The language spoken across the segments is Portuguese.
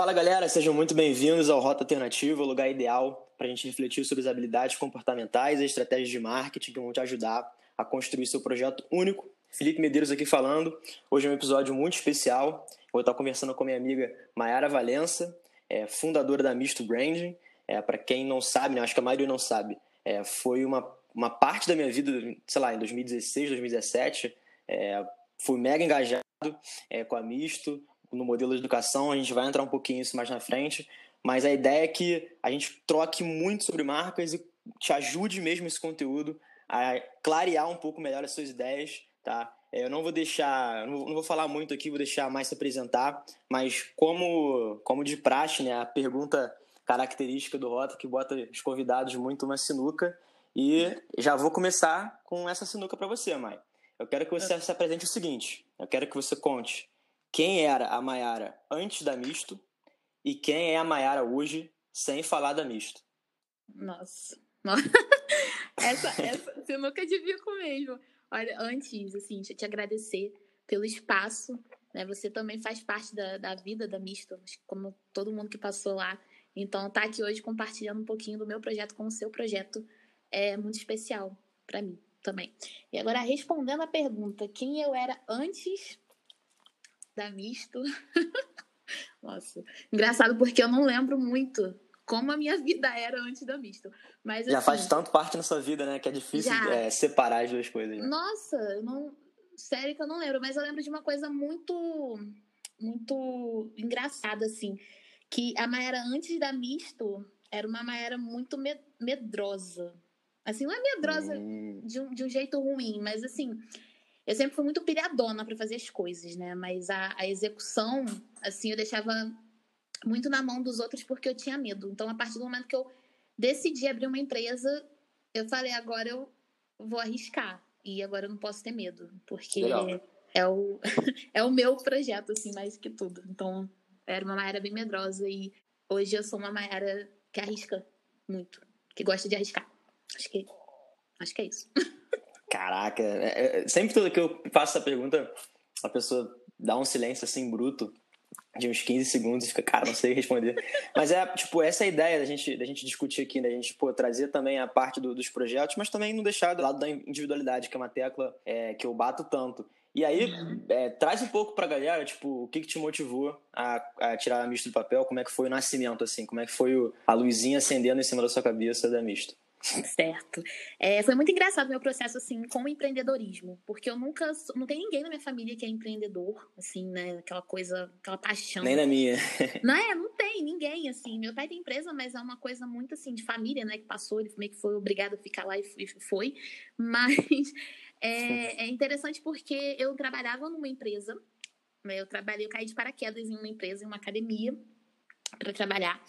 Fala galera, sejam muito bem-vindos ao Rota Alternativa, o lugar ideal para a gente refletir sobre as habilidades comportamentais e estratégias de marketing que vão te ajudar a construir seu projeto único. Felipe Medeiros aqui falando. Hoje é um episódio muito especial. vou estar conversando com minha amiga Mayara Valença, é, fundadora da Misto Branding. É, para quem não sabe, né, acho que a maioria não sabe, é, foi uma, uma parte da minha vida, sei lá, em 2016, 2017. É, fui mega engajado é, com a Misto, no modelo de educação, a gente vai entrar um pouquinho isso mais na frente, mas a ideia é que a gente troque muito sobre marcas e te ajude mesmo esse conteúdo a clarear um pouco melhor as suas ideias, tá? É, eu não vou deixar, não vou falar muito aqui, vou deixar mais se apresentar, mas como, como de praxe, né, a pergunta característica do Rota que bota os convidados muito uma sinuca e já vou começar com essa sinuca para você, Mai. Eu quero que você se apresente o seguinte, eu quero que você conte quem era a Maiara antes da Misto e quem é a Maiara hoje sem falar da Misto. Nossa. essa, essa você nunca com mesmo. Olha, antes, assim, deixa eu te agradecer pelo espaço. Né? Você também faz parte da, da vida da Misto, como todo mundo que passou lá. Então, tá aqui hoje compartilhando um pouquinho do meu projeto com o seu projeto é muito especial para mim também. E agora, respondendo a pergunta, quem eu era antes da Misto. Nossa, engraçado porque eu não lembro muito como a minha vida era antes da Misto. Mas, já assim, faz tanto parte na sua vida, né? Que é difícil é, separar as duas coisas. Né? Nossa, eu não. Sério que eu não lembro, mas eu lembro de uma coisa muito. Muito engraçada, assim. Que a Maera antes da Misto era uma Maera muito medrosa. Assim, não é medrosa hum. de, um, de um jeito ruim, mas assim eu sempre fui muito pilhadona para fazer as coisas, né? Mas a, a execução, assim, eu deixava muito na mão dos outros porque eu tinha medo. Então, a partir do momento que eu decidi abrir uma empresa, eu falei, agora eu vou arriscar. E agora eu não posso ter medo, porque é o, é o meu projeto, assim, mais que tudo. Então, era uma Mayara bem medrosa e hoje eu sou uma Mayara que arrisca muito, que gosta de arriscar. Acho que, acho que é isso. Caraca, é, é, sempre que eu faço essa pergunta, a pessoa dá um silêncio assim bruto de uns 15 segundos e fica, cara, não sei responder. mas é, tipo, essa é a ideia da gente, da gente discutir aqui, da gente, pô, trazer também a parte do, dos projetos, mas também não deixar do lado da individualidade, que é uma tecla é, que eu bato tanto. E aí, uhum. é, traz um pouco pra galera, tipo, o que, que te motivou a, a, tirar a misto do papel, como é que foi o nascimento, assim, como é que foi o, a luzinha acendendo em cima da sua cabeça da misto. Certo. É, foi muito engraçado o meu processo, assim, com o empreendedorismo. Porque eu nunca... Não tem ninguém na minha família que é empreendedor, assim, né? Aquela coisa, aquela paixão. Nem na minha. Não é? Não tem ninguém, assim. Meu pai tem empresa, mas é uma coisa muito, assim, de família, né? Que passou, ele meio que foi obrigado a ficar lá e foi. Mas é, é interessante porque eu trabalhava numa empresa, né? Eu trabalhei, eu caí de paraquedas em uma empresa, em uma academia para trabalhar.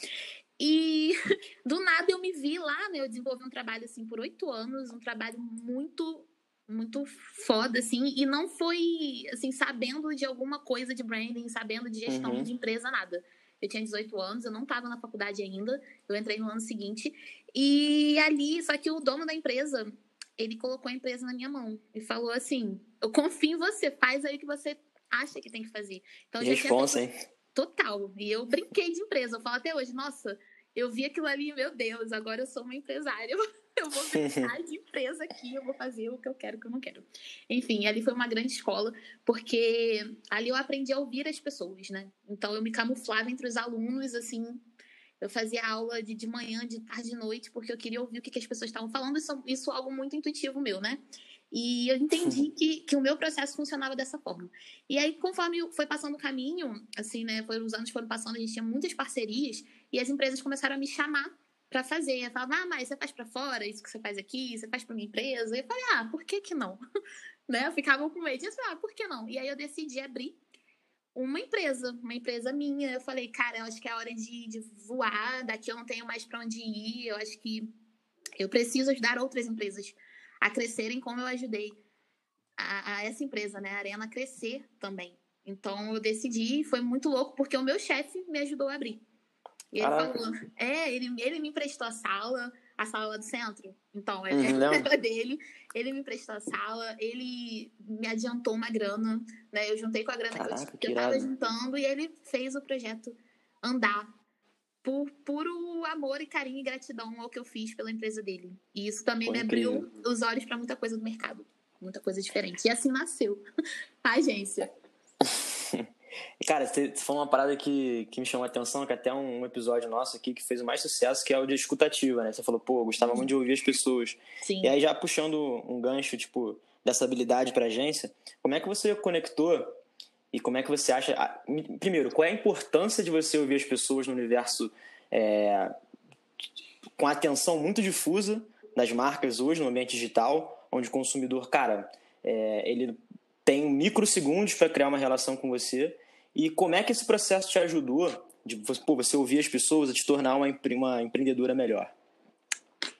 E do nada eu me vi lá, né? Eu desenvolvi um trabalho assim por oito anos, um trabalho muito, muito foda, assim, e não foi assim, sabendo de alguma coisa de branding, sabendo de gestão uhum. de empresa, nada. Eu tinha 18 anos, eu não estava na faculdade ainda, eu entrei no ano seguinte. E ali, só que o dono da empresa, ele colocou a empresa na minha mão e falou assim: Eu confio em você, faz aí o que você acha que tem que fazer. Então, Responsa, hein? Total. E eu brinquei de empresa. Eu falo até hoje, nossa, eu vi aquilo ali, meu Deus, agora eu sou uma empresária. Eu vou brincar de empresa aqui, eu vou fazer o que eu quero, o que eu não quero. Enfim, ali foi uma grande escola, porque ali eu aprendi a ouvir as pessoas, né? Então eu me camuflava entre os alunos, assim, eu fazia aula de, de manhã, de tarde, de noite, porque eu queria ouvir o que, que as pessoas estavam falando. Isso, isso é algo muito intuitivo meu, né? E eu entendi que, que o meu processo funcionava dessa forma. E aí, conforme foi passando o caminho, assim, né? Foram, os anos foram passando, a gente tinha muitas parcerias e as empresas começaram a me chamar para fazer. Eu falava, ah, mas você faz para fora, isso que você faz aqui, você faz para minha empresa. Eu falei, ah, por que que não? né? Eu ficava com medo. Falei, ah, por que não? E aí eu decidi abrir uma empresa, uma empresa minha. Eu falei, cara, eu acho que é hora de, de voar, daqui eu não tenho mais para onde ir, eu acho que eu preciso ajudar outras empresas a crescerem como eu ajudei a, a essa empresa, né, a Arena, a crescer também. Então eu decidi, foi muito louco, porque o meu chefe me ajudou a abrir. E ele falou, é, ele, ele me emprestou a sala, a sala do centro. Então, é, uhum, era dele. Ele me emprestou a sala, ele me adiantou uma grana, né? Eu juntei com a grana Caraca, que eu, que eu tava juntando e ele fez o projeto andar por puro amor e carinho e gratidão ao que eu fiz pela empresa dele. E isso também Foi me abriu incrível. os olhos para muita coisa do mercado, muita coisa diferente. E assim nasceu a agência. Cara, você falou uma parada que, que me chamou a atenção, que até um episódio nosso aqui que fez o mais sucesso, que é o de escutativa, né? Você falou, pô, eu gostava muito de ouvir as pessoas. Sim. E aí, já puxando um gancho, tipo, dessa habilidade para agência, como é que você conectou e como é que você acha. Primeiro, qual é a importância de você ouvir as pessoas no universo é, com atenção muito difusa das marcas hoje, no ambiente digital, onde o consumidor, cara, é, ele tem microsegundos para criar uma relação com você. E como é que esse processo te ajudou de pô, você ouvir as pessoas a te tornar uma, uma empreendedora melhor?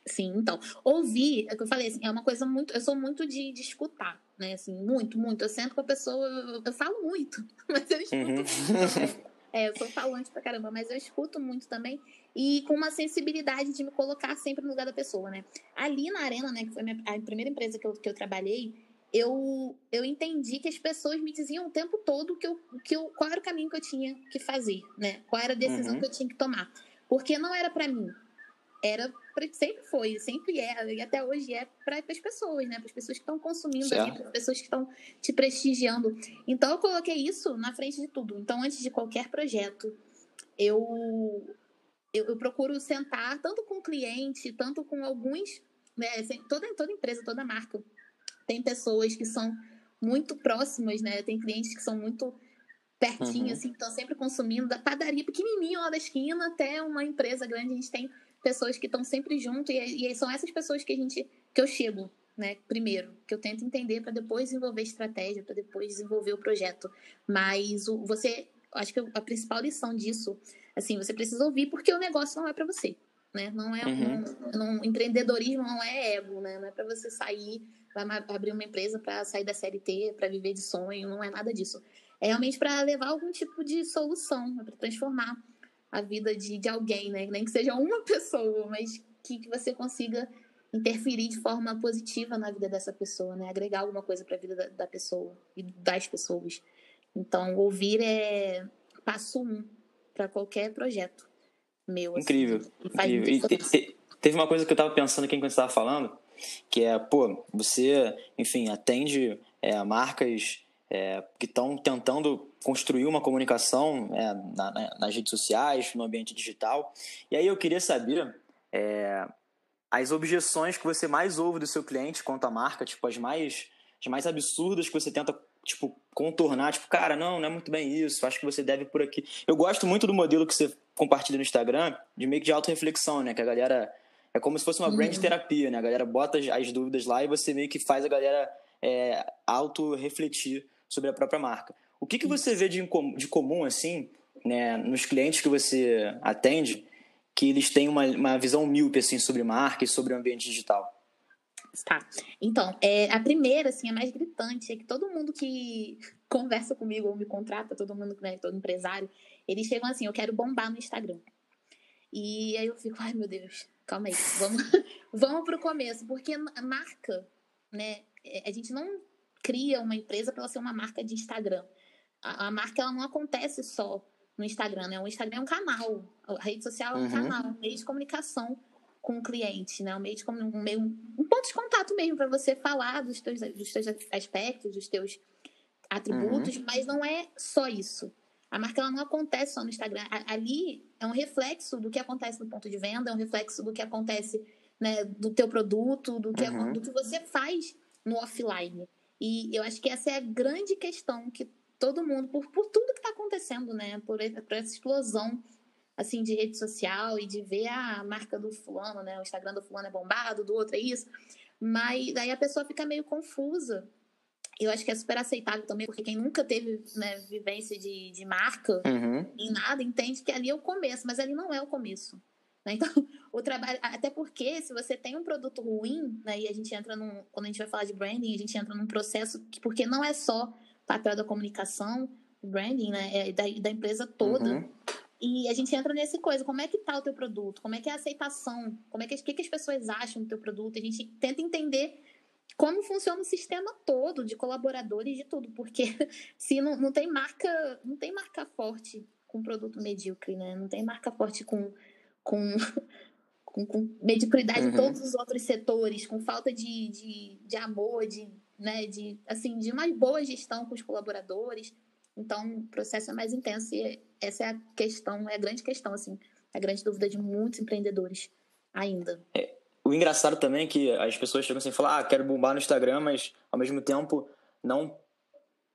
Sim, então, ouvir, é o que eu falei, assim, é uma coisa muito. Eu sou muito de, de escutar, né? Assim, muito, muito. Eu sento com a pessoa, eu, eu falo muito, mas eu escuto uhum. muito. É, eu sou falante pra caramba, mas eu escuto muito também. E com uma sensibilidade de me colocar sempre no lugar da pessoa, né? Ali na Arena, né, que foi a, minha, a primeira empresa que eu, que eu trabalhei, eu, eu entendi que as pessoas me diziam o tempo todo que eu, que eu, qual era o caminho que eu tinha que fazer, né? Qual era a decisão uhum. que eu tinha que tomar. Porque não era para mim, era sempre foi, sempre é, e até hoje é para as pessoas, né? Para as pessoas que estão consumindo ali, para as pessoas que estão te prestigiando. Então eu coloquei isso na frente de tudo. Então, antes de qualquer projeto, eu eu, eu procuro sentar tanto com o cliente, tanto com alguns, né, toda, toda empresa, toda marca tem pessoas que são muito próximas, né? Tem clientes que são muito pertinho, uhum. assim, estão sempre consumindo, da padaria pequenininha lá da esquina até uma empresa grande. A gente tem pessoas que estão sempre junto e, e são essas pessoas que a gente que eu chego, né? Primeiro, que eu tento entender para depois desenvolver estratégia, para depois desenvolver o projeto. Mas o, você, acho que a principal lição disso, assim, você precisa ouvir porque o negócio não é para você, né? Não é uhum. um, um, empreendedorismo não é ego, né? Não é para você sair vai abrir uma empresa para sair da CLT, para viver de sonho, não é nada disso. É realmente para levar algum tipo de solução, é para transformar a vida de, de alguém, né? Nem que seja uma pessoa, mas que, que você consiga interferir de forma positiva na vida dessa pessoa, né? Agregar alguma coisa para a vida da, da, pessoa e das pessoas. Então, ouvir é passo um para qualquer projeto meu. Assim, incrível. Assim, incrível. E te, teve uma coisa que eu estava pensando aqui enquanto você estava falando, que é, pô, você, enfim, atende é, marcas é, que estão tentando construir uma comunicação é, na, na, nas redes sociais, no ambiente digital. E aí eu queria saber é, as objeções que você mais ouve do seu cliente quanto à marca, tipo, as mais, as mais absurdas que você tenta tipo, contornar, tipo, cara, não, não é muito bem isso, acho que você deve por aqui. Eu gosto muito do modelo que você compartilha no Instagram, de meio que de auto-reflexão, né? Que a galera é como se fosse uma uhum. brand terapia, né? A galera bota as dúvidas lá e você meio que faz a galera é, auto-refletir sobre a própria marca. O que, que você vê de, de comum, assim, né, nos clientes que você atende, que eles têm uma, uma visão míope, assim, sobre marca e sobre o ambiente digital? Tá. Então, é, a primeira, assim, a mais gritante, é que todo mundo que conversa comigo ou me contrata, todo mundo, né, todo empresário, eles chegam assim, eu quero bombar no Instagram. E aí eu fico, ai meu Deus, calma aí, vamos, vamos pro começo, porque a marca, né, é, a gente não cria uma empresa para ser uma marca de Instagram. A, a, marca ela não acontece só no Instagram, né? O Instagram é um canal, a rede social é um uhum. canal, um meio de comunicação com o cliente, né? Um meio de um, meio, um ponto de contato mesmo para você falar dos teus, dos teus aspectos, dos teus atributos, uhum. mas não é só isso. A marca ela não acontece só no Instagram. Ali é um reflexo do que acontece no ponto de venda, é um reflexo do que acontece né, do teu produto, do que, uhum. do que você faz no offline. E eu acho que essa é a grande questão que todo mundo, por, por tudo que está acontecendo, né, por, por essa explosão assim de rede social e de ver a marca do fulano, né, o Instagram do fulano é bombado, do outro é isso, mas daí a pessoa fica meio confusa eu acho que é super aceitável também, porque quem nunca teve né, vivência de, de marca uhum. em nada entende que ali é o começo, mas ali não é o começo. Né? Então, o trabalho. Até porque, se você tem um produto ruim, né, e a gente entra num. Quando a gente vai falar de branding, a gente entra num processo que, porque não é só papel da comunicação, branding, né? É da, da empresa toda. Uhum. E a gente entra nesse coisa, como é que tá o teu produto? Como é que é a aceitação? Como é que, que, que as pessoas acham do teu produto? A gente tenta entender como funciona o sistema todo de colaboradores de tudo, porque se não, não tem marca, não tem marca forte com produto medíocre, né? Não tem marca forte com, com, com, com mediocridade uhum. em todos os outros setores, com falta de, de, de amor, de, né, de, assim, de uma boa gestão com os colaboradores. Então, o processo é mais intenso e essa é a questão, é a grande questão, assim, a grande dúvida de muitos empreendedores ainda. É, o engraçado também é que as pessoas chegam assim e falam, ah, quero bombar no Instagram, mas ao mesmo tempo não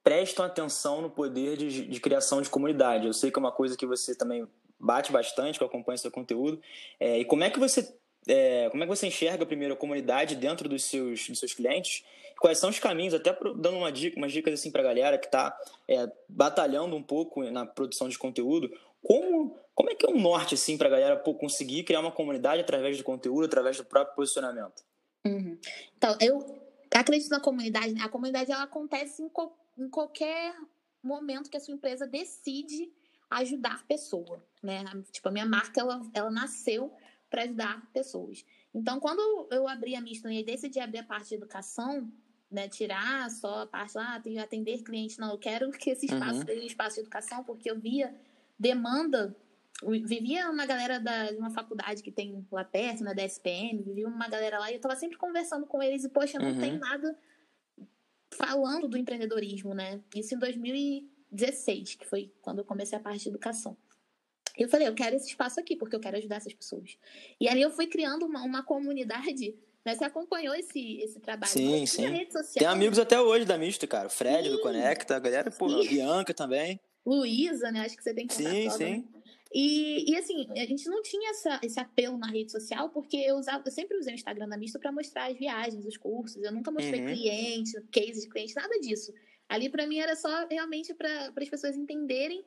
prestam atenção no poder de, de criação de comunidade. Eu sei que é uma coisa que você também bate bastante, que eu acompanho seu conteúdo. É, e como é que você é, como é que você enxerga primeiro a comunidade dentro dos seus, dos seus clientes? Quais são os caminhos, até dando uma dica, umas dicas assim para a galera que está é, batalhando um pouco na produção de conteúdo, como, como é que é um norte assim para a galera pô, conseguir criar uma comunidade através do conteúdo, através do próprio posicionamento? Uhum. Então, eu acredito na comunidade. Né? A comunidade ela acontece em, co em qualquer momento que a sua empresa decide ajudar pessoa, né? Tipo, a minha marca, ela, ela nasceu para ajudar pessoas. Então, quando eu abri a Misto e decidi abrir a parte de educação, né, tirar só a parte lá, ah, atender cliente, não, eu quero que esse espaço uhum. seja um espaço de educação, porque eu via demanda, vivia uma galera da, de uma faculdade que tem lá perto, na né, da SPM, vivia uma galera lá, e eu estava sempre conversando com eles, e, poxa, não uhum. tem nada falando do empreendedorismo, né? Isso em 2016, que foi quando eu comecei a parte de educação. Eu falei, eu quero esse espaço aqui, porque eu quero ajudar essas pessoas. E ali eu fui criando uma, uma comunidade. Né? Você acompanhou esse, esse trabalho? Sim, sim. Tem amigos até hoje da Misto, cara. O Fred sim. do Conecta, a galera, pô, a Bianca também. Luísa, né? Acho que você tem que Sim, sim. Né? E, e assim, a gente não tinha essa, esse apelo na rede social, porque eu, usava, eu sempre usei o Instagram da Misto para mostrar as viagens, os cursos. Eu nunca mostrei uhum. cliente, case de cliente, nada disso. Ali para mim era só realmente para as pessoas entenderem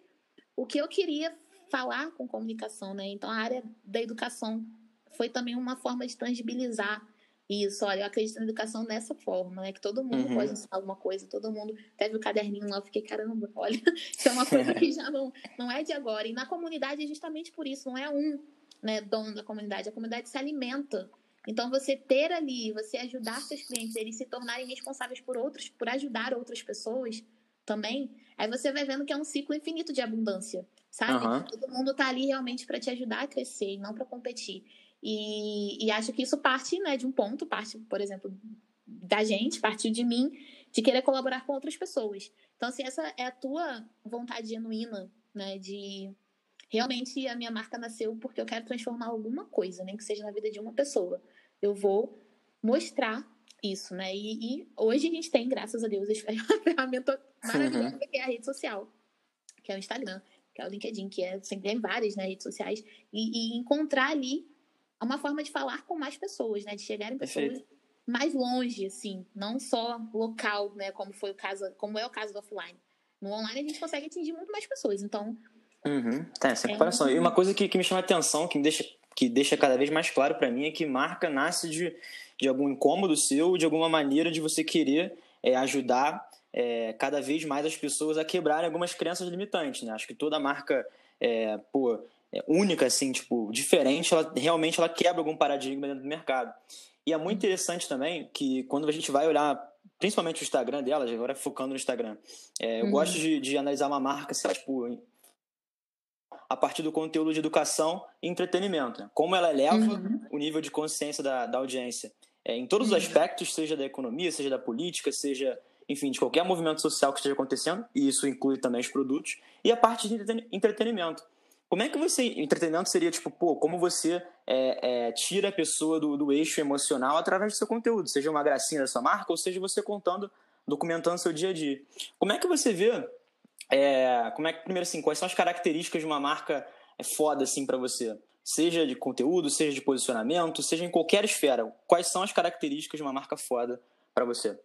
o que eu queria falar com comunicação, né? Então a área da educação foi também uma forma de tangibilizar isso. Olha, eu acredito na educação dessa forma, né? Que todo mundo uhum. pode ensinar alguma coisa, todo mundo teve o caderninho lá, eu fiquei, caramba, olha, isso é uma coisa que já não, não é de agora. E na comunidade é justamente por isso, não é um né, dono da comunidade, a comunidade se alimenta. Então, você ter ali, você ajudar seus clientes, eles se tornarem responsáveis por outros, por ajudar outras pessoas também, aí você vai vendo que é um ciclo infinito de abundância sabe? Uhum. Todo mundo tá ali realmente para te ajudar a crescer e não para competir. E, e, acho que isso parte né, de um ponto, parte, por exemplo, da gente, partiu de mim, de querer colaborar com outras pessoas. Então, se assim, essa é a tua vontade genuína, né, de realmente a minha marca nasceu porque eu quero transformar alguma coisa, nem que seja na vida de uma pessoa. Eu vou mostrar isso, né? E, e hoje a gente tem, graças a Deus, a ferramenta maravilhosa uhum. que é a rede social, que é o Instagram que é o LinkedIn, que é sempre tem várias né, redes sociais, e, e, encontrar ali uma forma de falar com mais pessoas, né? De chegar em pessoas Perfeito. mais longe, assim, não só local, né? Como foi o caso, como é o caso do offline. No online a gente consegue atingir muito mais pessoas, então. Uhum. Tá, essa é comparação. E uma coisa que, que me chama a atenção, que me deixa, que deixa cada vez mais claro para mim, é que marca nasce de, de algum incômodo seu, de alguma maneira de você querer é, ajudar é, cada vez mais as pessoas a quebrarem algumas crenças limitantes, né? Acho que toda marca é, pô, é única, assim, tipo, diferente, ela realmente ela quebra algum paradigma dentro do mercado. E é muito interessante também que quando a gente vai olhar, principalmente o Instagram delas, agora focando no Instagram, é, eu uhum. gosto de, de, analisar uma marca, assim, tipo, a partir do conteúdo de educação e entretenimento. Né? Como ela eleva uhum. o nível de consciência da, da audiência. É, em todos os uhum. aspectos, seja da economia, seja da política, seja enfim, de qualquer movimento social que esteja acontecendo, e isso inclui também os produtos, e a parte de entretenimento. Como é que você. Entretenimento seria tipo, pô, como você é, é, tira a pessoa do, do eixo emocional através do seu conteúdo, seja uma gracinha da sua marca, ou seja você contando, documentando seu dia a dia. Como é que você vê. É, como é que, primeiro assim, quais são as características de uma marca é, foda assim para você? Seja de conteúdo, seja de posicionamento, seja em qualquer esfera. Quais são as características de uma marca foda para você?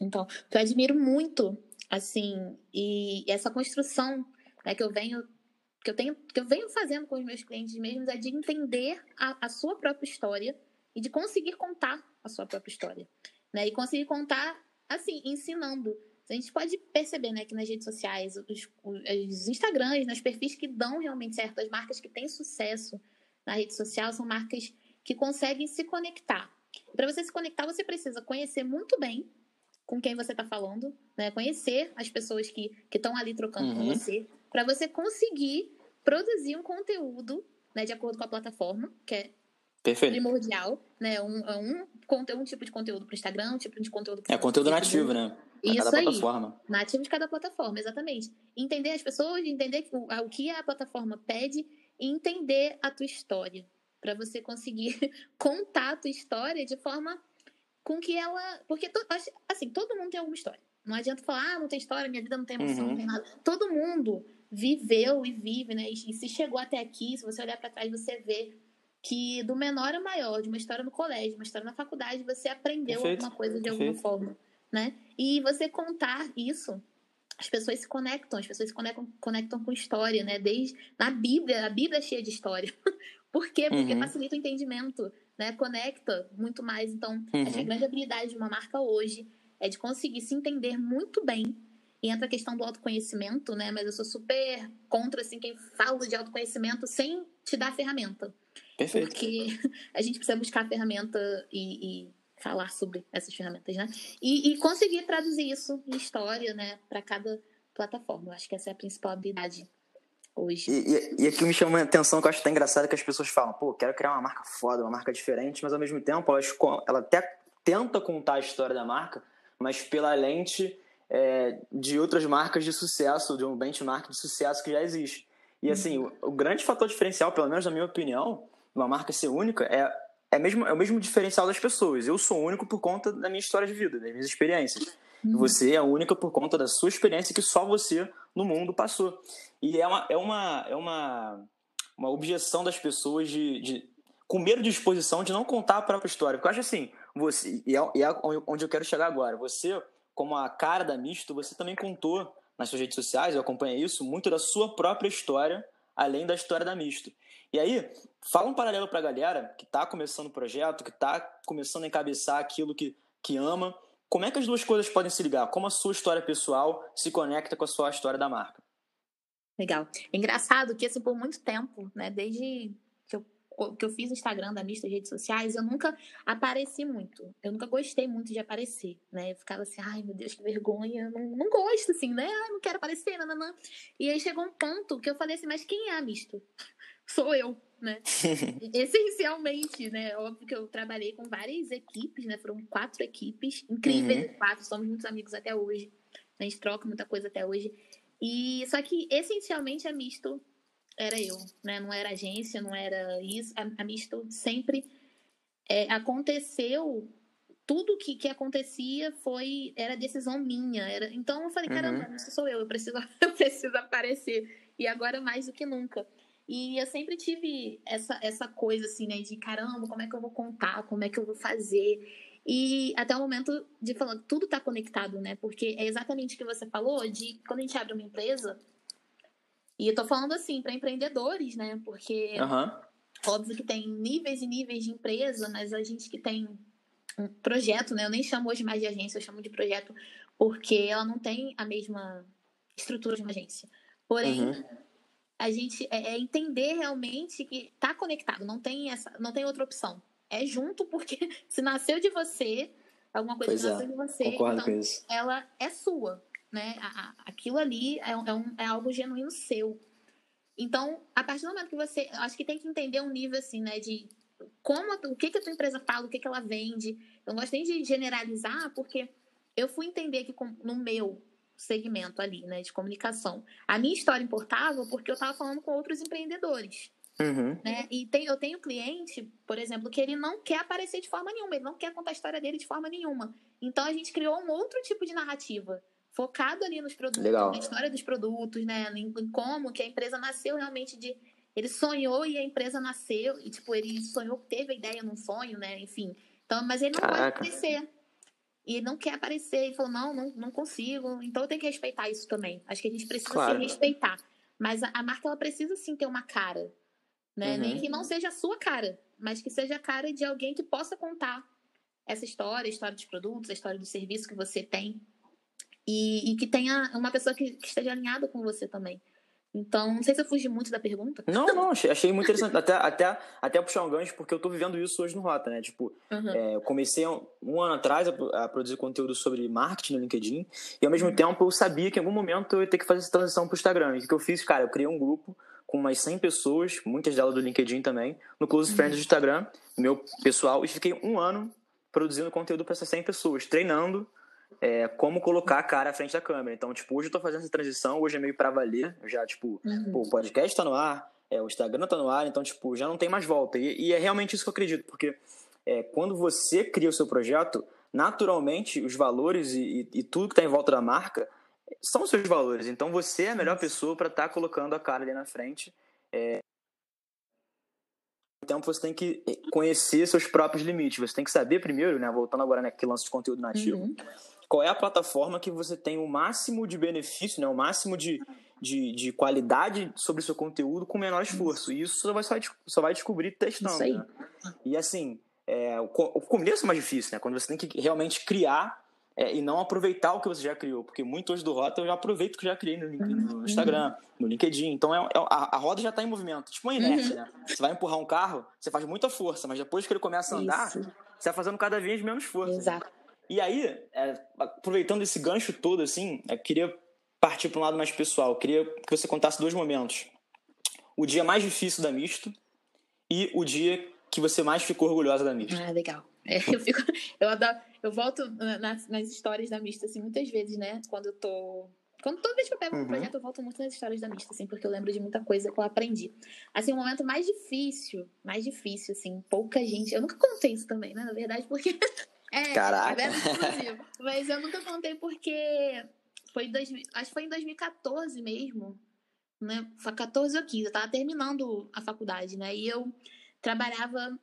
Então, eu admiro muito, assim, e essa construção né, que eu venho que eu tenho que eu venho fazendo com os meus clientes mesmos é de entender a, a sua própria história e de conseguir contar a sua própria história, né? E conseguir contar assim, ensinando. A gente pode perceber, né, que nas redes sociais, os, os Instagrams, nos perfis que dão realmente certo, as marcas que têm sucesso na rede social são marcas que conseguem se conectar. Para você se conectar, você precisa conhecer muito bem com quem você está falando, né? Conhecer as pessoas que estão ali trocando uhum. com você, para você conseguir produzir um conteúdo, né, de acordo com a plataforma, que é Perfeito. primordial, né? Um, um, um tipo de conteúdo para o Instagram, um tipo de conteúdo É conteúdo nativo, né? Isso cada aí. plataforma. Nativo de cada plataforma, exatamente. Entender as pessoas, entender o, o que a plataforma pede e entender a tua história. para você conseguir contar a tua história de forma com que ela. Porque, assim, todo mundo tem alguma história. Não adianta falar, ah, não tem história, minha vida não tem emoção, uhum. não tem nada. Todo mundo viveu e vive, né? E, se chegou até aqui, se você olhar para trás, você vê que do menor ao maior, de uma história no colégio, uma história na faculdade, você aprendeu Perfeito. alguma coisa de Perfeito. alguma forma, né? E você contar isso, as pessoas se conectam, as pessoas se conectam, conectam com história, né? Desde na Bíblia, a Bíblia é cheia de história. Por quê? Porque uhum. facilita o entendimento, né? Conecta muito mais. Então, uhum. acho que a grande habilidade de uma marca hoje é de conseguir se entender muito bem. E entra a questão do autoconhecimento, né? Mas eu sou super contra assim quem fala de autoconhecimento sem te dar ferramenta. Perfeito. Porque a gente precisa buscar a ferramenta e, e falar sobre essas ferramentas, né? E, e, conseguir traduzir isso em história, né, para cada plataforma. Eu acho que essa é a principal habilidade hoje. E, e, e aqui me chama a atenção que eu acho até engraçado que as pessoas falam, pô, quero criar uma marca foda, uma marca diferente, mas ao mesmo tempo ela, ela até tenta contar a história da marca, mas pela lente é, de outras marcas de sucesso, de um benchmark de sucesso que já existe. E assim, uhum. o, o grande fator diferencial, pelo menos na minha opinião, uma marca ser única é, é, mesmo, é o mesmo diferencial das pessoas. Eu sou único por conta da minha história de vida, das minhas experiências. Uhum. Você é única por conta da sua experiência que só você no mundo passou. E é uma, é uma, é uma, uma objeção das pessoas de, de com medo de exposição de não contar a própria história. Porque eu acho assim, você, e é, e é onde eu quero chegar agora, você, como a cara da Misto, você também contou nas suas redes sociais, eu acompanhei isso, muito da sua própria história, além da história da Misto. E aí, fala um paralelo para a galera que está começando o projeto, que está começando a encabeçar aquilo que, que ama. Como é que as duas coisas podem se ligar? Como a sua história pessoal se conecta com a sua história da marca? Legal. É engraçado que, assim, por muito tempo, né, desde que eu, fiz o Instagram da Mista redes sociais, eu nunca apareci muito. Eu nunca gostei muito de aparecer, né? Eu ficava assim, ai, meu Deus, que vergonha. Não, não gosto, assim, né? Ai, não quero aparecer, nananã. E aí chegou um ponto que eu falei assim, mas quem é a Misto? sou eu, né? Essencialmente, né? Óbvio que eu trabalhei com várias equipes, né? Foram quatro equipes incríveis, uhum. quatro, somos muitos amigos até hoje. A gente troca muita coisa até hoje. E só que essencialmente a Misto era eu, né? Não era agência, não era isso. A, a Misto sempre é, aconteceu tudo que, que acontecia foi era decisão minha era então eu falei caramba uhum. isso sou eu eu preciso eu preciso aparecer e agora mais do que nunca e eu sempre tive essa, essa coisa assim, né? De caramba, como é que eu vou contar? Como é que eu vou fazer? E até o momento de falar, tudo está conectado, né? Porque é exatamente o que você falou de quando a gente abre uma empresa. E eu tô falando assim para empreendedores, né? Porque uhum. óbvio que tem níveis e níveis de empresa, mas a gente que tem um projeto, né? Eu nem chamo hoje mais de agência, eu chamo de projeto porque ela não tem a mesma estrutura de uma agência. Porém, uhum a gente é, é entender realmente que tá conectado, não tem essa, não tem outra opção. É junto porque se nasceu de você, alguma coisa pois nasceu é. de você, então ela é sua, né? Aquilo ali é, é, um, é algo genuíno seu. Então, a partir do momento que você, acho que tem que entender um nível assim, né, de como o que que a tua empresa fala, o que que ela vende. Eu não gosto nem de generalizar, porque eu fui entender que no meu segmento ali, né, de comunicação. A minha história importava porque eu estava falando com outros empreendedores. Uhum. Né? E tem, eu tenho cliente, por exemplo, que ele não quer aparecer de forma nenhuma, ele não quer contar a história dele de forma nenhuma. Então a gente criou um outro tipo de narrativa, focado ali nos produtos, Legal. na história dos produtos, né? Em, em, como que a empresa nasceu realmente de. Ele sonhou e a empresa nasceu, e tipo, ele sonhou, teve a ideia num sonho, né? Enfim. Então, mas ele não Caraca. pode crescer e não quer aparecer e falou: não, não, não consigo. Então eu tenho que respeitar isso também. Acho que a gente precisa claro. se respeitar. Mas a, a, marca ela precisa sim ter uma cara. Né? Uhum. Nem que não seja a sua cara, mas que seja a cara de alguém que possa contar essa história, a história dos produtos, a história do serviço que você tem. E, e que tenha uma pessoa que, que esteja alinhada com você também. Então, não sei se eu fugi muito da pergunta. Não, não, achei, muito interessante. até, até, até puxar um gancho, porque eu tô vivendo isso hoje no Rota, né? Tipo, uhum. é, eu comecei um, um, ano atrás a, a, produzir conteúdo sobre marketing no LinkedIn, e ao mesmo uhum. tempo eu sabia que em algum momento eu ia ter que fazer essa transição pro Instagram. E o que eu fiz, cara, eu criei um grupo com umas 100 pessoas, muitas delas do LinkedIn também, no Close uhum. Friends do Instagram, meu pessoal, e fiquei um ano produzindo conteúdo para essas 100 pessoas, treinando é, como colocar a cara à frente da câmera. Então, tipo, hoje eu tô fazendo essa transição, hoje é meio para valer. já, tipo, uhum. pô, o podcast tá no ar, é, o Instagram tá no ar, então, tipo, já não tem mais volta. E, e é realmente isso que eu acredito, porque é, quando você cria o seu projeto, naturalmente os valores e, e, e tudo que tá em volta da marca são os seus valores. Então, você é a melhor pessoa para estar tá colocando a cara ali na frente. É, então você tem que conhecer seus próprios limites. Você tem que saber primeiro, né? Voltando agora naquele lance de conteúdo nativo. Uhum qual é a plataforma que você tem o máximo de benefício, né, o máximo de, de, de qualidade sobre o seu conteúdo com menor esforço. E isso só vai, só vai descobrir testando. Né? E assim, é, o, o começo é mais difícil, né? Quando você tem que realmente criar é, e não aproveitar o que você já criou. Porque muito hoje do Rota eu já aproveito o que já criei no, no uhum. Instagram, no LinkedIn. Então é, é a, a, roda já está em movimento. Tipo uma inércia, uhum. né? Você vai empurrar um carro, você faz muita força, mas depois que ele começa a andar, Isso. você vai fazendo cada vez menos força. Exato. E aí, é, aproveitando esse gancho todo, assim, eu queria partir para um lado mais pessoal. Eu queria que você contasse dois momentos. O dia mais difícil da Misto e o dia que você mais ficou orgulhosa da Misto. Ah, legal. É, eu, fico, eu, adoro, eu volto nas, nas, histórias da Mista, assim, muitas vezes, né? Quando eu tô. Quando toda vez que eu pego um uhum. projeto, eu volto muito nas histórias da Mista, assim, porque eu lembro de muita coisa que eu aprendi. Assim, o momento mais difícil, mais difícil, assim, pouca gente. Eu nunca contei isso também, né? Na verdade, porque é, Caraca. É Mas eu nunca contei porque foi dois, acho que foi em 2014 mesmo, né? Foi 14 ou 15, eu tava terminando a faculdade, né? E eu trabalhava,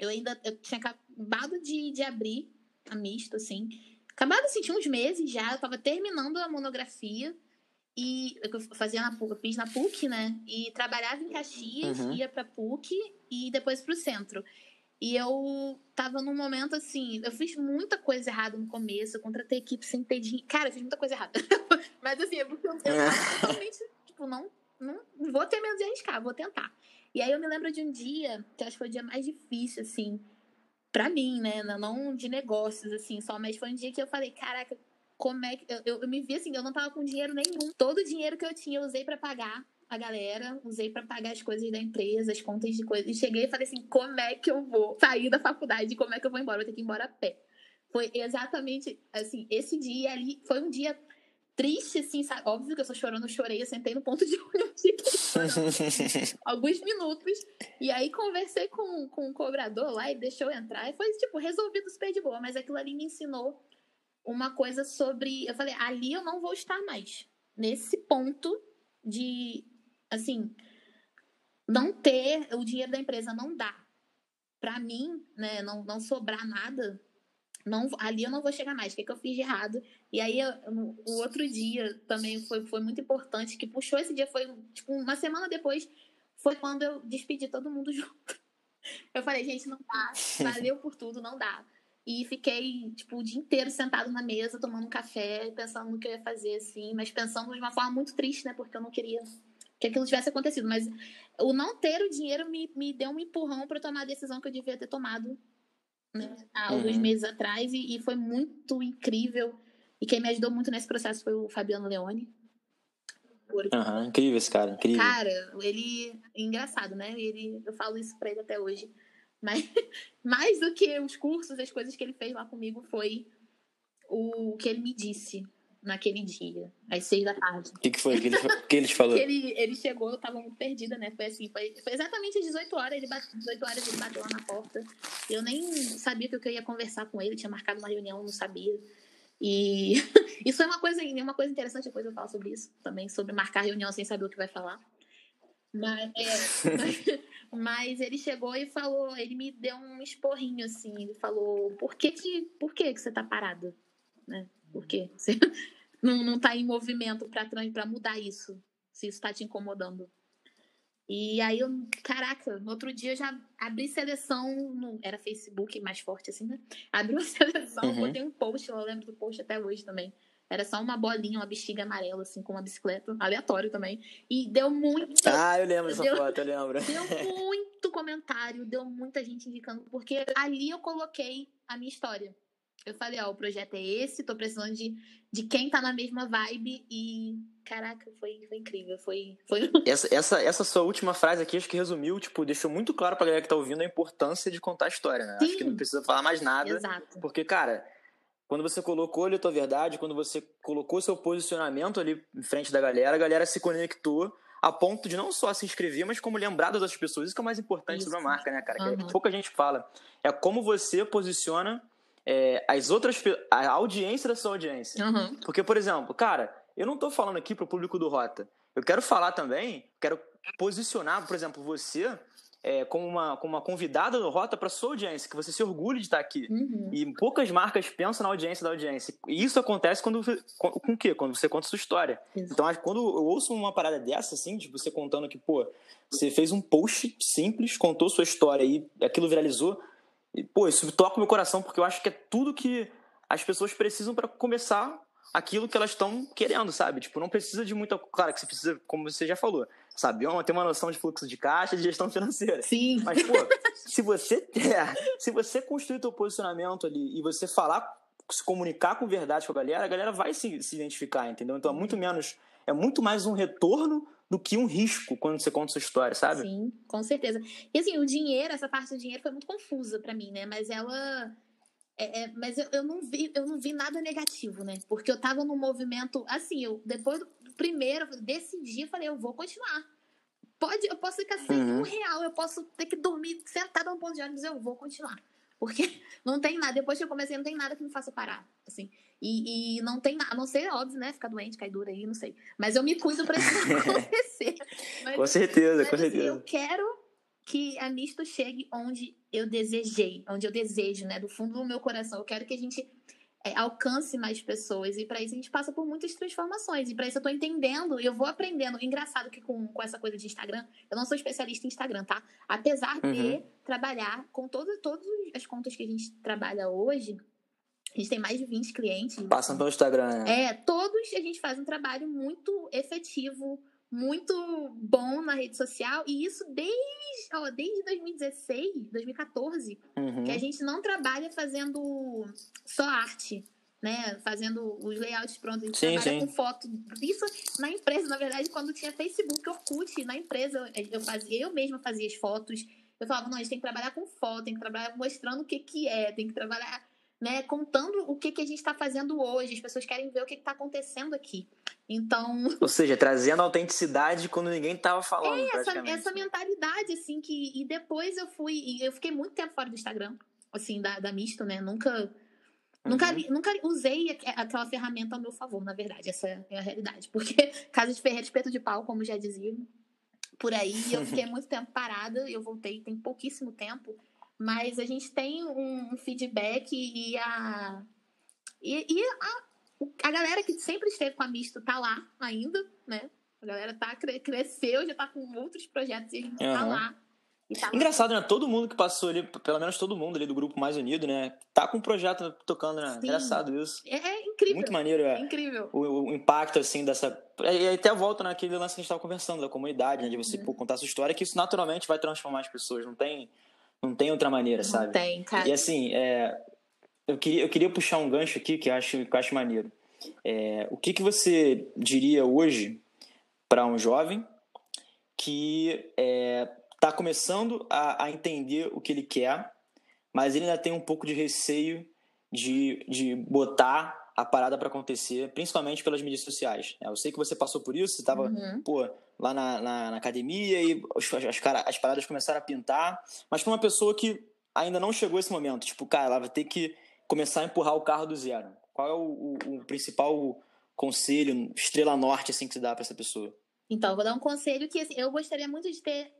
eu ainda eu tinha acabado de, de abrir a misto, assim. Acabado assim, tinha uns meses já, eu tava terminando a monografia e eu fazia na PUC, eu fiz na PUC, né? E trabalhava em Caxias, uhum. ia pra PUC e depois pro centro. E eu tava num momento assim, eu fiz muita coisa errada no começo, eu contratei equipe sem ter dinheiro. Cara, eu fiz muita coisa errada. Mas assim, é porque eu, eu é. realmente, tipo, não, não vou ter medo de arriscar, vou tentar. E aí eu me lembro de um dia, que acho que foi o dia mais difícil, assim, pra mim, né? Não de negócios, assim, só, mas foi um dia que eu falei, caraca, como é que. Eu, eu, eu me vi assim, eu não tava com dinheiro nenhum. Todo o dinheiro que eu tinha eu usei para pagar a galera, usei para pagar as coisas da empresa, as contas de coisas. E cheguei e falei assim: como é que eu vou sair da faculdade? Como é que eu vou embora? Vou ter que ir embora a pé. Foi exatamente assim, esse dia ali foi um dia triste, assim, sabe? Óbvio que eu sou chorando, eu chorei, eu sentei no ponto de ônibus alguns minutos. E aí conversei com, com o cobrador lá e deixou entrar. E foi, tipo, resolvido super de boa. Mas aquilo ali me ensinou uma coisa sobre. Eu falei, ali eu não vou estar mais. Nesse ponto de assim, não ter o dinheiro da empresa não dá. Para mim, né, não, não sobrar nada, não, ali eu não vou chegar mais. O que, é que eu fiz de errado? E aí, o outro dia também foi, foi muito importante, que puxou esse dia, foi tipo uma semana depois, foi quando eu despedi todo mundo junto. Eu falei, gente, não dá, valeu por tudo, não dá. E fiquei, tipo, o dia inteiro sentado na mesa, tomando um café, pensando no que eu ia fazer, assim, mas pensando de uma forma muito triste, né? Porque eu não queria que aquilo tivesse acontecido. Mas o não ter o dinheiro me, me deu um empurrão para tomar a decisão que eu devia ter tomado né, há alguns uhum. meses atrás. E, e, foi muito incrível. E quem me ajudou muito nesse processo foi o Fabiano Leone. Porque... Uhum, incrível esse cara, incrível. Cara, ele. Engraçado, né? Ele, eu falo isso pra ele até hoje. Mas mais do que os cursos, as coisas que ele fez lá comigo foi o que ele me disse naquele dia, às seis da tarde. O que, que, foi que ele, que ele falou? que ele, ele chegou, eu tava muito perdida, né? Foi assim, foi, foi exatamente às 18 horas, ele bate, 18 horas ele bateu lá na porta. Eu nem sabia que eu ia conversar com ele, tinha marcado uma reunião, não sabia. E isso é uma coisa, uma coisa interessante, depois eu falo sobre isso também, sobre marcar reunião sem saber o que vai falar. Mas, é, mas, mas, ele chegou e falou, ele me deu um esporrinho assim, ele falou, por que que, por que, que você tá parado? Né? Por quê? Você não, não tá em movimento para mudar isso, se isso tá te incomodando. E aí, eu, caraca, no outro dia eu já abri seleção, no, era Facebook mais forte assim, né? Abri uma seleção, uhum. botei um post, eu lembro do post até hoje também. Era só uma bolinha, uma bexiga amarela, assim, com uma bicicleta. Aleatório também. E deu muito. Ah, eu lembro dessa deu, foto, eu lembro. Deu muito comentário, deu muita gente indicando, porque ali eu coloquei a minha história. Eu falei, ó, o projeto é esse, tô precisando de, de quem tá na mesma vibe e. Caraca, foi, foi incrível. Foi. foi... Essa, essa, essa sua última frase aqui, acho que resumiu, tipo, deixou muito claro pra galera que tá ouvindo a importância de contar a história, né? Sim. Acho que não precisa falar mais nada. Exato. Porque, cara, quando você colocou ali a tua verdade, quando você colocou seu posicionamento ali em frente da galera, a galera se conectou a ponto de não só se inscrever, mas como lembrar das outras pessoas. Isso que é o mais importante Isso. sobre a marca, né, cara? Uhum. Que pouca gente fala. É como você posiciona é, as outras a audiência da sua audiência. Uhum. Porque, por exemplo, cara, eu não estou falando aqui para o público do Rota. Eu quero falar também, quero posicionar, por exemplo, você é, como, uma, como uma convidada do Rota para sua audiência, que você se orgulhe de estar aqui. Uhum. E poucas marcas pensam na audiência da audiência. E isso acontece quando com, com o quê? Quando você conta sua história. Exato. Então, quando eu ouço uma parada dessa, assim, de você contando que, pô, você fez um post simples, contou sua história e aquilo viralizou, e, pô, isso toca o meu coração, porque eu acho que é tudo que as pessoas precisam para começar aquilo que elas estão querendo, sabe? Tipo, não precisa de muita. Claro que você precisa, como você já falou, sabe? Ter uma noção de fluxo de caixa, de gestão financeira. Sim. Mas, pô, se você ter, se você construir teu posicionamento ali e você falar, se comunicar com verdade com a galera, a galera vai se, se identificar, entendeu? Então é muito menos. É muito mais um retorno do que um risco quando você conta sua história, sabe? Sim, com certeza. E assim, o dinheiro, essa parte do dinheiro foi muito confusa para mim, né? Mas ela. É, é, mas eu, eu, não vi, eu não vi nada negativo, né? Porque eu tava num movimento. Assim, eu, depois do primeiro, eu decidi, eu falei, eu vou continuar. Pode, eu posso ficar sem uhum. um real, eu posso ter que dormir sentada no ponto de ônibus, eu vou continuar. Porque não tem nada. Depois que eu comecei, não tem nada que me faça parar. Assim. E, e não tem nada, a não ser, óbvio, né? Ficar doente, cair dura aí, não sei. Mas eu me cuido pra isso não acontecer. Mas, com certeza, mas, com assim, certeza. Eu quero que a Misto chegue onde eu desejei, onde eu desejo, né? Do fundo do meu coração. Eu quero que a gente é, alcance mais pessoas. E para isso a gente passa por muitas transformações. E para isso eu tô entendendo e eu vou aprendendo. Engraçado que com, com essa coisa de Instagram, eu não sou especialista em Instagram, tá? Apesar uhum. de trabalhar com todo, todas as contas que a gente trabalha hoje, a gente tem mais de 20 clientes. Passam pelo Instagram, né? É, todos a gente faz um trabalho muito efetivo, muito bom na rede social. E isso desde, ó, desde 2016, 2014, uhum. que a gente não trabalha fazendo só arte. Né, fazendo os layouts prontos, a gente sim, trabalha sim. com foto. Isso na empresa, na verdade, quando tinha Facebook, Orkut, na empresa eu fazia, eu mesma fazia as fotos. Eu falava, não, a gente tem que trabalhar com foto, tem que trabalhar mostrando o que, que é, tem que trabalhar né, contando o que, que a gente está fazendo hoje. As pessoas querem ver o que está acontecendo aqui. Então. Ou seja, trazendo autenticidade quando ninguém estava falando. É, essa, essa mentalidade, assim, que. E depois eu fui. E eu fiquei muito tempo fora do Instagram, assim, da, da Misto, né? Nunca. Uhum. Nunca, nunca usei aquela ferramenta ao meu favor, na verdade. Essa é a realidade. Porque casa de ferreiro, espeto de pau, como já dizia, por aí. Eu fiquei muito tempo parada. Eu voltei tem pouquíssimo tempo. Mas a gente tem um feedback e a. E, e a, a galera que sempre esteve com a Misto tá lá ainda, né? A galera tá, cresceu, já tá com outros projetos e a gente uhum. tá lá. Tá Engraçado, né? Todo mundo que passou ali, pelo menos todo mundo ali do grupo mais unido, né? Tá com um projeto tocando, né? Sim. Engraçado isso. É, é, incrível. Muito maneiro, é. Incrível. O, o, impacto, assim, dessa. E até volta naquele lance que a gente tava conversando, da comunidade, né? De você uhum. pô, contar sua história, que isso naturalmente vai transformar as pessoas. Não tem não tem outra maneira, não sabe? tem, cara. E assim, é, eu, queria, eu queria puxar um gancho aqui que eu acho, que eu acho maneiro. É, o que, que você diria hoje para um jovem que está é, tá começando a, a, entender o que ele quer, mas ele ainda tem um pouco de receio de, de botar a parada para acontecer, principalmente pelas mídias sociais. Eu sei que você passou por isso, você estava uhum. lá na, na, na, academia e as, as, as paradas começaram a pintar, mas para uma pessoa que ainda não chegou esse momento, tipo, cara, ela vai ter que começar a empurrar o carro do zero. Qual é o, o, o principal conselho, estrela norte, assim, que se dá para essa pessoa? Então, eu vou dar um conselho que assim, eu gostaria muito de ter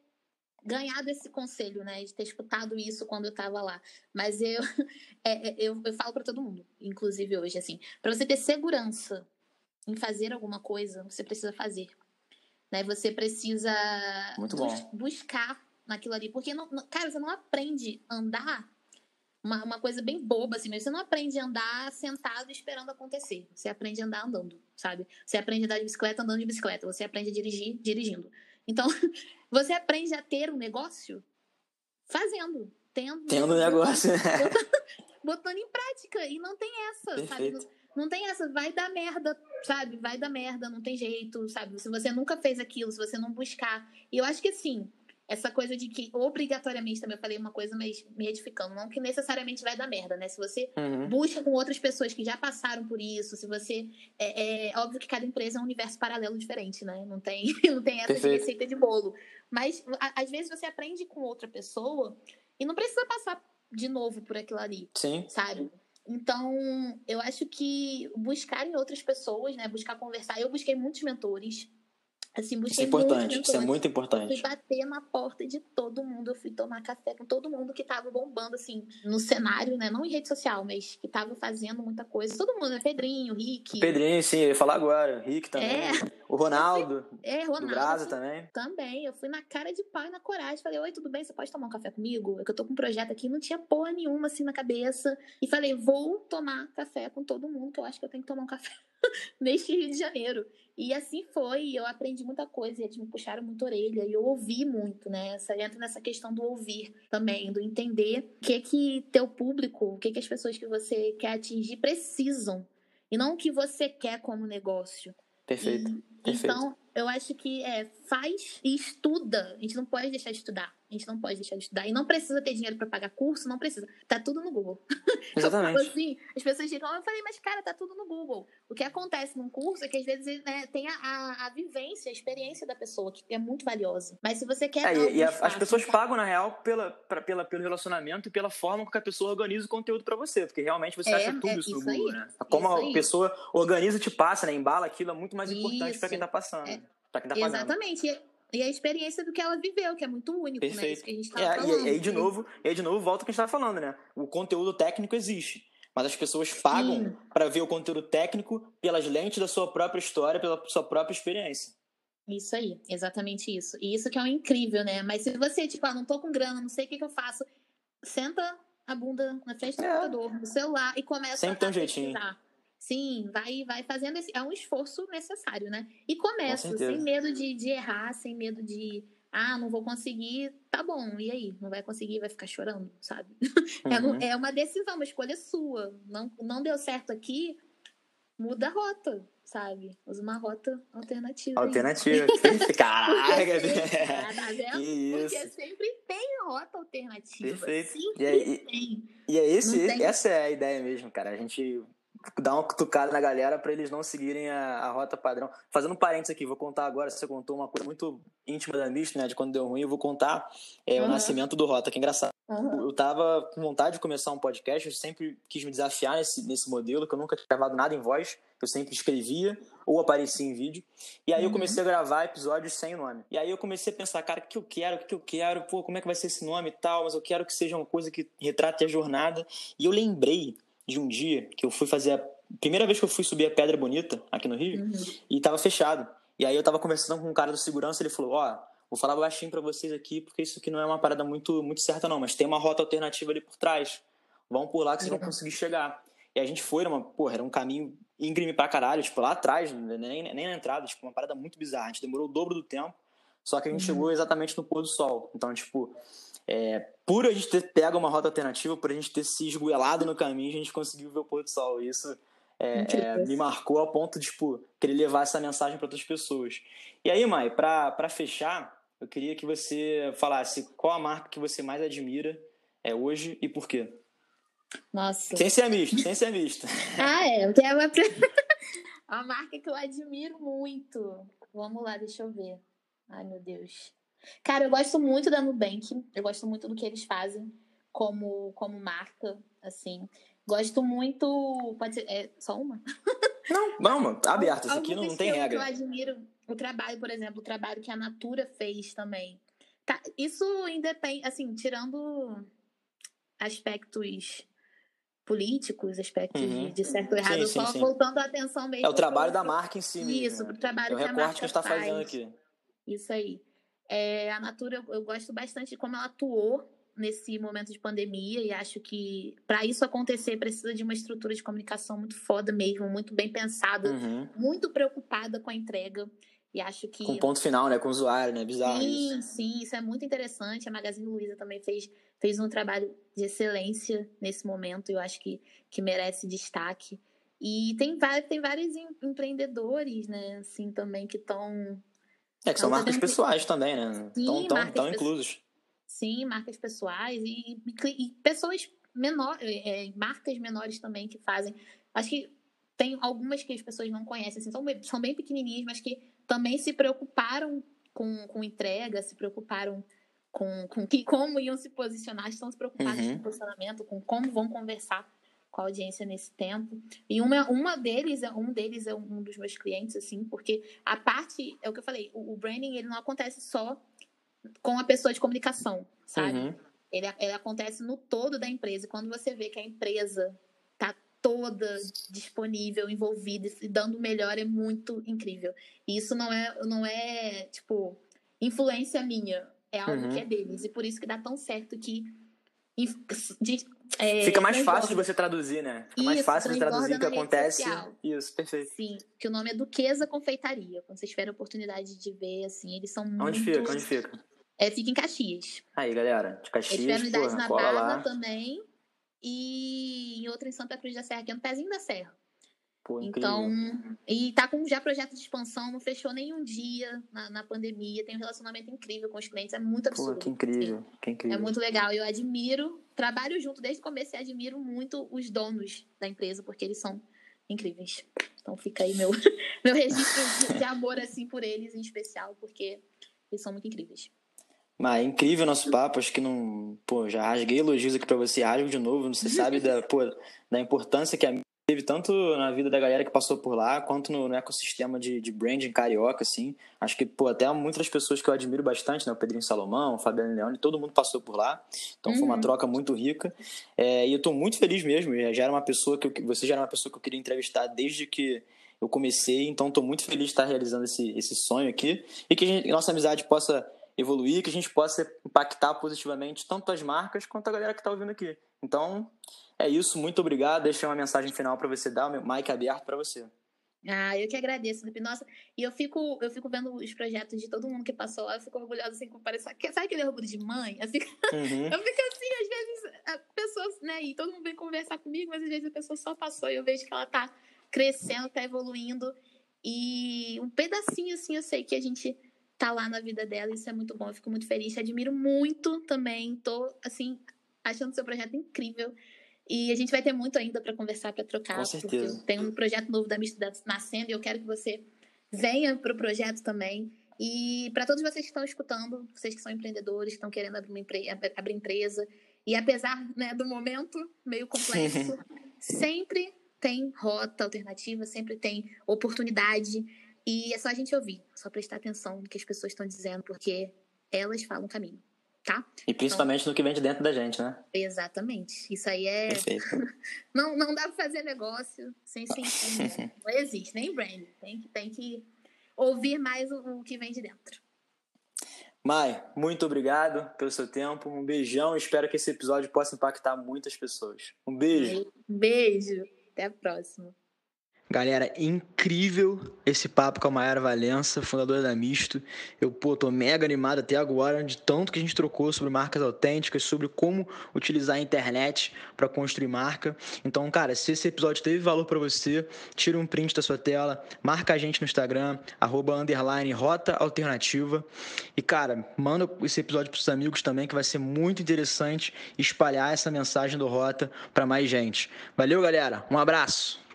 ganhado esse conselho, né? De ter escutado isso quando eu tava lá. Mas eu, é, é, eu, eu falo para todo mundo, inclusive hoje, assim, para você ter segurança em fazer alguma coisa, você precisa fazer. Né? Você precisa bus buscar naquilo ali. Porque, não, cara, você não aprende a andar uma, uma coisa bem boba, assim, mas você não aprende a andar sentado esperando acontecer. Você aprende a andar andando, sabe? Você aprende a andar de bicicleta andando de bicicleta. Você aprende a dirigir dirigindo. Então, você aprende a ter um negócio fazendo, tendo. Tendo um negócio. Botando, botando em prática. E não tem essa, Perfeito. sabe? Não tem essa, vai dar merda, sabe? Vai dar merda, não tem jeito, sabe? Se você nunca fez aquilo, se você não buscar. E eu acho que assim, essa coisa de que obrigatoriamente também eu falei uma coisa, mas me edificando, não que necessariamente vai dar merda, né? Se você Uhum. busca com outras pessoas que já passaram por isso, se você. É, é óbvio que cada empresa é um universo paralelo diferente, né? Não tem, não tem essa de receita de bolo. Mas a- às vezes você aprende com outra pessoa e não precisa passar de novo por aquilo ali Sim. sabe? Então, eu acho que buscar em outras pessoas, né? Buscar conversar. Eu busquei muitos mentores. Assim, Isso é importante. Isso é muito Fui importante. bater na porta de todo mundo. Eu fui tomar café com todo mundo que tava bombando, assim, no cenário, né? Não em rede social, mas que tava fazendo muita coisa. Todo mundo, né? Pedrinho, Rick. Pedrinho, sim, eu ia falar agora. Rick também. É. O Ronaldo, É, do Ronaldo. Brasa também. Também, eu fui na cara de pau e na coragem. Falei, oi, tudo bem? Você pode tomar um café comigo? É que eu tô com um projeto aqui, não tinha porra nenhuma assim na cabeça. E falei, vou tomar café com todo mundo, que eu acho que eu tenho que tomar um café neste Rio de Janeiro. E assim foi, eu aprendi muita coisa, e eles me puxaram muita orelha, e eu ouvi muito, né? Essa, entra nessa questão do ouvir também, do entender o que que teu público, o que que as pessoas que você quer atingir precisam. E não o que você quer como negócio. Perfeito. E- perfeito. Então, eu acho que é, faz e estuda. A gente não pode deixar de estudar. A gente não pode deixar de estudar. E não precisa ter dinheiro pra pagar curso, não precisa. Tá tudo no Google. Exatamente. assim, as pessoas ficam, eu falei, mas cara, tá tudo no Google. O que acontece num curso é que às vezes né, tem a, a, a vivência, a experiência da pessoa, que é muito valiosa. Mas se você quer. É, e, a- as pessoas então- pagam, na real, pela, pra- pela, pelo relacionamento e pela forma com que a pessoa organiza o conteúdo pra você. Porque realmente você É, acha tudo é isso no isso aí, Google, né? Como a aí. pessoa organiza e te passa, né? Embala aquilo é muito mais importante pra quem tá passando. É. Pra quem tá pagando. Exatamente. E, a experiência do que ela viveu, que é muito único, né? Perfeito. Isso que a gente tava É, falando. e, aí, de novo, e aí, de novo, volta o que a gente tava falando, né? O conteúdo técnico existe. Mas as pessoas pagam pra ver o conteúdo técnico pelas lentes da sua própria história, pela sua própria experiência. Isso aí, exatamente isso. E isso que é o incrível, né? Mas se você, tipo, ah, não tô com grana, não sei o que, que eu faço, senta a bunda na frente do É. computador, no celular e começa Sempre tem a um jeitinho. pesquisar. Sim, vai, vai fazendo esse. É um esforço necessário, né? E começa, certeza. sem medo de, de errar, sem medo de. Ah, não vou conseguir. Tá bom, e aí? Não vai conseguir, vai ficar chorando, sabe? É, Uhum. no- é uma decisão, uma escolha sua. Não, não deu certo aqui, muda a rota, sabe? Usa uma rota alternativa. Alternativa. Caraca! Porque, vendo? que Porque isso. sempre tem rota alternativa. Perfeito. Sempre E aí- tem. E é esse, essa é a ideia mesmo, cara. A gente dá uma cutucada na galera pra eles não seguirem a, a rota padrão. Fazendo um parênteses aqui, vou contar agora, você contou uma coisa muito íntima da Mist, né? De quando deu ruim, eu vou contar é, o Uhum. nascimento do Rota, que é engraçado. Aham. Eu tava com vontade de começar um podcast, eu sempre quis me desafiar nesse, nesse modelo, que eu nunca tinha gravado nada em voz, eu sempre escrevia ou aparecia em vídeo. E aí eu Uhum. comecei a gravar episódios sem nome. E aí eu comecei a pensar, cara, o que eu quero, o que eu quero, pô, como é que vai ser esse nome e tal, mas eu quero que seja uma coisa que retrate a jornada. E eu lembrei de um dia que eu fui fazer a primeira vez que eu fui subir a Pedra Bonita aqui no Rio Uhum. e tava fechado. E aí eu tava conversando com um cara do segurança, ele falou: "Ó, vou falar baixinho pra vocês aqui, porque isso aqui não é uma parada muito muito certa não, mas tem uma rota alternativa ali por trás. Vão por lá que vocês vão conseguir chegar". E a gente foi, era uma, porra, era um caminho íngreme pra caralho, tipo, lá atrás, nem, nem na entrada, tipo, uma parada muito bizarra. A gente demorou o dobro do tempo, só que a gente Uhum. chegou exatamente no pôr do sol. Então, tipo, é, por a gente ter pego uma rota alternativa, por a gente ter se esgoelado no caminho, a gente conseguiu ver o pôr do sol. Isso é, é, me marcou ao ponto de, tipo, querer levar essa mensagem para outras pessoas. E aí, Mai, pra fechar, eu queria que você falasse qual a marca que você mais admira é, hoje e por quê. Nossa. Sem ser misto, sem ser misto. Ah, é. Porque é uma... a marca que eu admiro muito. Vamos lá, deixa eu ver. Ai, meu Deus. Cara, eu gosto muito da Nubank. Eu gosto muito do que eles fazem como, como marca, assim. Gosto muito. Pode ser. É só uma? Não, vamos, tá aberto. Isso aqui não, não tem eu- regra. Eu admiro o trabalho, por exemplo, o trabalho que a Natura fez também. Tá, isso independe, assim, tirando aspectos políticos, aspectos Uhum. de, certo ou errado, Sim, sim, só sim. voltando a atenção mesmo. É o trabalho pro- da marca em si mesmo. Isso, né? o trabalho É o que a recorte marca que a gente tá faz. fazendo aqui. Isso aí. É, a Natura, eu, eu gosto bastante de como ela atuou nesse momento de pandemia e acho que para isso acontecer precisa de uma estrutura de comunicação muito foda mesmo, muito bem pensada, uhum. muito preocupada com a entrega. E acho que. Com ponto final, né? Com o usuário, né? Bizarro. Sim, isso. sim, isso é muito interessante. A Magazine Luiza também fez, fez um trabalho de excelência nesse momento. Eu acho que, que merece destaque. E tem, tem vários empreendedores, né, assim, também que estão. É, que são marcas pessoais também, né? Sim, estão inclusos. Sim, marcas pessoais e, e, pessoas menores, é, é, marcas menores também que fazem. Acho que tem algumas que as pessoas não conhecem, assim, são, são bem pequenininhas, mas que também se preocuparam com, com entrega, se preocuparam com, com que, como iam se posicionar, estão se preocupados uhum. com o posicionamento, com como vão conversar com a audiência nesse tempo. E uma, uma deles, é, um deles é um dos meus clientes, assim, porque a parte, é o que eu falei, o, o branding ele não acontece só com a pessoa de comunicação, sabe? Uhum. Ele, ele acontece no todo da empresa. Quando você vê que a empresa tá toda disponível, envolvida e dando o melhor, é muito incrível. E isso não é, não é tipo, influência minha. É algo uhum. que é deles. E por isso que dá tão certo que de, é, Fica mais fácil de você traduzir, né? Fica Isso, mais fácil de traduzir o que acontece. Social. Isso, perfeito. Sim, que o nome é Duquesa Confeitaria. Quando vocês tiverem a oportunidade de ver, assim, eles são Onde muito... fica? Onde fica? É, fica em Caxias. Aí, galera, de Caxias, Eles tiveram unidade na Barra também. E em outra em Santa Cruz da Serra, que é no pezinho da Serra. Pô, então, e tá com já projeto de expansão, não fechou nenhum dia na, na pandemia, tem um relacionamento incrível com os clientes, é muito absurdo. Pô, que incrível, que incrível. É muito legal, eu admiro, trabalho junto desde o começo e admiro muito os donos da empresa, porque eles são incríveis. Então fica aí meu, meu registro de, amor, assim, por eles em especial, porque eles são muito incríveis. Mas é incrível o nosso papo, acho que não. Pô, já rasguei elogios aqui pra você, rasgo de novo. Você sabe da, pô, da importância que a teve tanto na vida da galera que passou por lá, quanto no, no ecossistema de, de, branding carioca, assim. Acho que, pô, até muitas pessoas que eu admiro bastante, né? O Pedrinho Salomão, o Fabiano Leone, todo mundo passou por lá. Então uhum. foi uma uhum. troca muito rica. É, e eu tô muito feliz mesmo. Já era uma pessoa que eu, você já era uma pessoa que eu queria entrevistar desde que eu comecei. Então tô muito feliz de estar realizando esse, esse sonho aqui. E que gente, nossa amizade possa evoluir, que a gente possa impactar positivamente tanto as marcas quanto a galera que está ouvindo aqui. Então, é isso, muito obrigado. Deixei uma mensagem final para você dar, o meu mic aberto para você. Ah, eu que agradeço, Felipe. Nossa, e eu fico, eu fico vendo os projetos de todo mundo que passou lá, eu fico orgulhosa assim com parecer. Sabe aquele orgulho de mãe? Eu fico, uhum. eu fico assim, às vezes, a pessoa, né? E todo mundo vem conversar comigo, mas às vezes a pessoa só passou e eu vejo que ela tá crescendo, tá evoluindo. E um pedacinho, assim, eu sei que a gente tá lá na vida dela, isso é muito bom. Eu fico muito feliz, te admiro muito também. Tô, assim, achando seu projeto incrível. E a gente vai ter muito ainda para conversar, para trocar. Com certeza. Tem um projeto novo da Misto nascendo e eu quero que você venha para o projeto também. E para todos vocês que estão escutando, vocês que são empreendedores, que estão querendo abrir, uma empre abrir empresa, e apesar né, do momento meio complexo, sempre tem rota alternativa, sempre tem oportunidade. E é só a gente ouvir, só prestar atenção no que as pessoas estão dizendo, porque elas falam caminho tá? E principalmente então, no que vem de dentro da gente, né? Exatamente. Isso aí é. não, não dá pra fazer negócio sem sentir. não existe, nem brand. Tem que, tem que ouvir mais o, o que vem de dentro. Mai, muito obrigado pelo seu tempo. Um beijão. Espero que esse episódio possa impactar muitas pessoas. Um beijo. Beijo. Até a próxima. Galera, incrível esse papo com a Mayara Valença, fundadora da Misto. Eu, pô, tô mega animado até agora de tanto que a gente trocou sobre marcas autênticas, sobre como utilizar a internet para construir marca. Então, cara, se esse episódio teve valor para você, tira um print da sua tela, marca a gente no Instagram, arroba underline rota alternativa. E, cara, manda esse episódio pros amigos também, que vai ser muito interessante espalhar essa mensagem do Rota para mais gente. Valeu, galera. Um abraço.